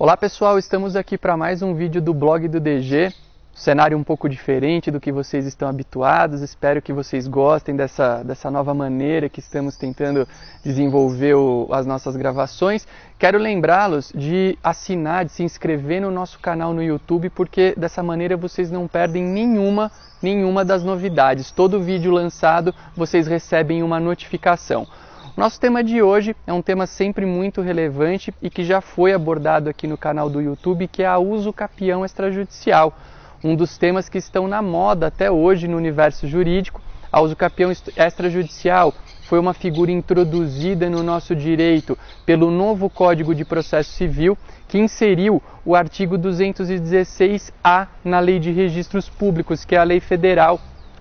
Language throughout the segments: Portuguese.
Olá pessoal, estamos aqui para mais um vídeo do blog do DG. Cenário um pouco diferente do que vocês estão habituados. Espero que vocês gostem dessa, dessa nova maneira que estamos tentando desenvolver o, as nossas gravações. Quero lembrá-los de assinar, de se inscrever no nosso canal no YouTube, porque dessa maneira vocês não perdem nenhuma, nenhuma das novidades. Todo vídeo lançado vocês recebem uma notificação. Nosso tema de hoje é um tema sempre muito relevante e que já foi abordado aqui no canal do YouTube, que é a uso capião extrajudicial, um dos temas que estão na moda até hoje no universo jurídico. A uso capião extrajudicial foi uma figura introduzida no nosso direito pelo novo Código de Processo Civil, que inseriu o artigo 216-A na Lei de Registros Públicos, que é a lei federal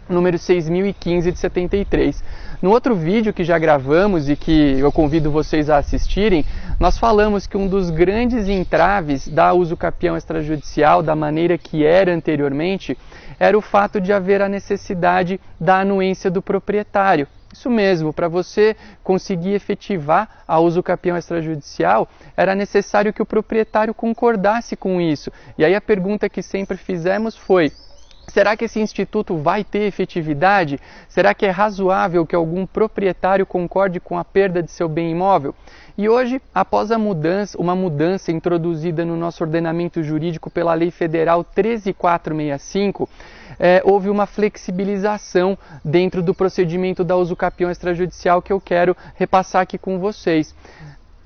número 6015 de 73. No outro vídeo que já gravamos e que eu convido vocês a assistirem, nós falamos que um dos grandes entraves da uso capião extrajudicial, da maneira que era anteriormente, era o fato de haver a necessidade da anuência do proprietário. Isso mesmo, para você conseguir efetivar a uso capião extrajudicial, era necessário que o proprietário concordasse com isso. E aí a pergunta que sempre fizemos foi: Será que esse instituto vai ter efetividade? Será que é razoável que algum proprietário concorde com a perda de seu bem imóvel? E hoje, após a mudança, uma mudança introduzida no nosso ordenamento jurídico pela Lei Federal 13465, é, houve uma flexibilização dentro do procedimento da usucapião extrajudicial que eu quero repassar aqui com vocês.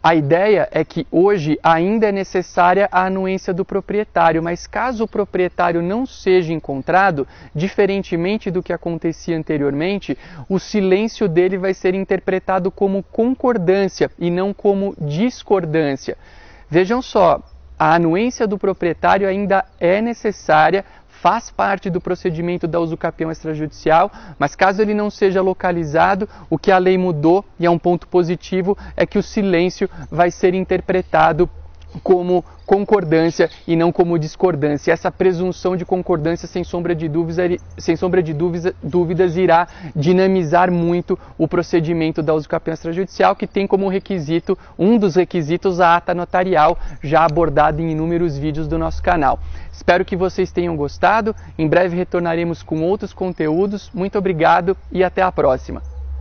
A ideia é que hoje ainda é necessária a anuência do proprietário, mas caso o proprietário não seja encontrado, diferentemente do que acontecia anteriormente, o silêncio dele vai ser interpretado como concordância e não como discordância. Vejam só, a anuência do proprietário ainda é necessária faz parte do procedimento da usucapião extrajudicial, mas caso ele não seja localizado, o que a lei mudou, e é um ponto positivo, é que o silêncio vai ser interpretado como concordância e não como discordância. Essa presunção de concordância, sem sombra de dúvidas, sem sombra de dúvidas, dúvidas irá dinamizar muito o procedimento da usucapião extrajudicial, que tem como requisito, um dos requisitos, a ata notarial, já abordada em inúmeros vídeos do nosso canal. Espero que vocês tenham gostado. Em breve retornaremos com outros conteúdos. Muito obrigado e até a próxima.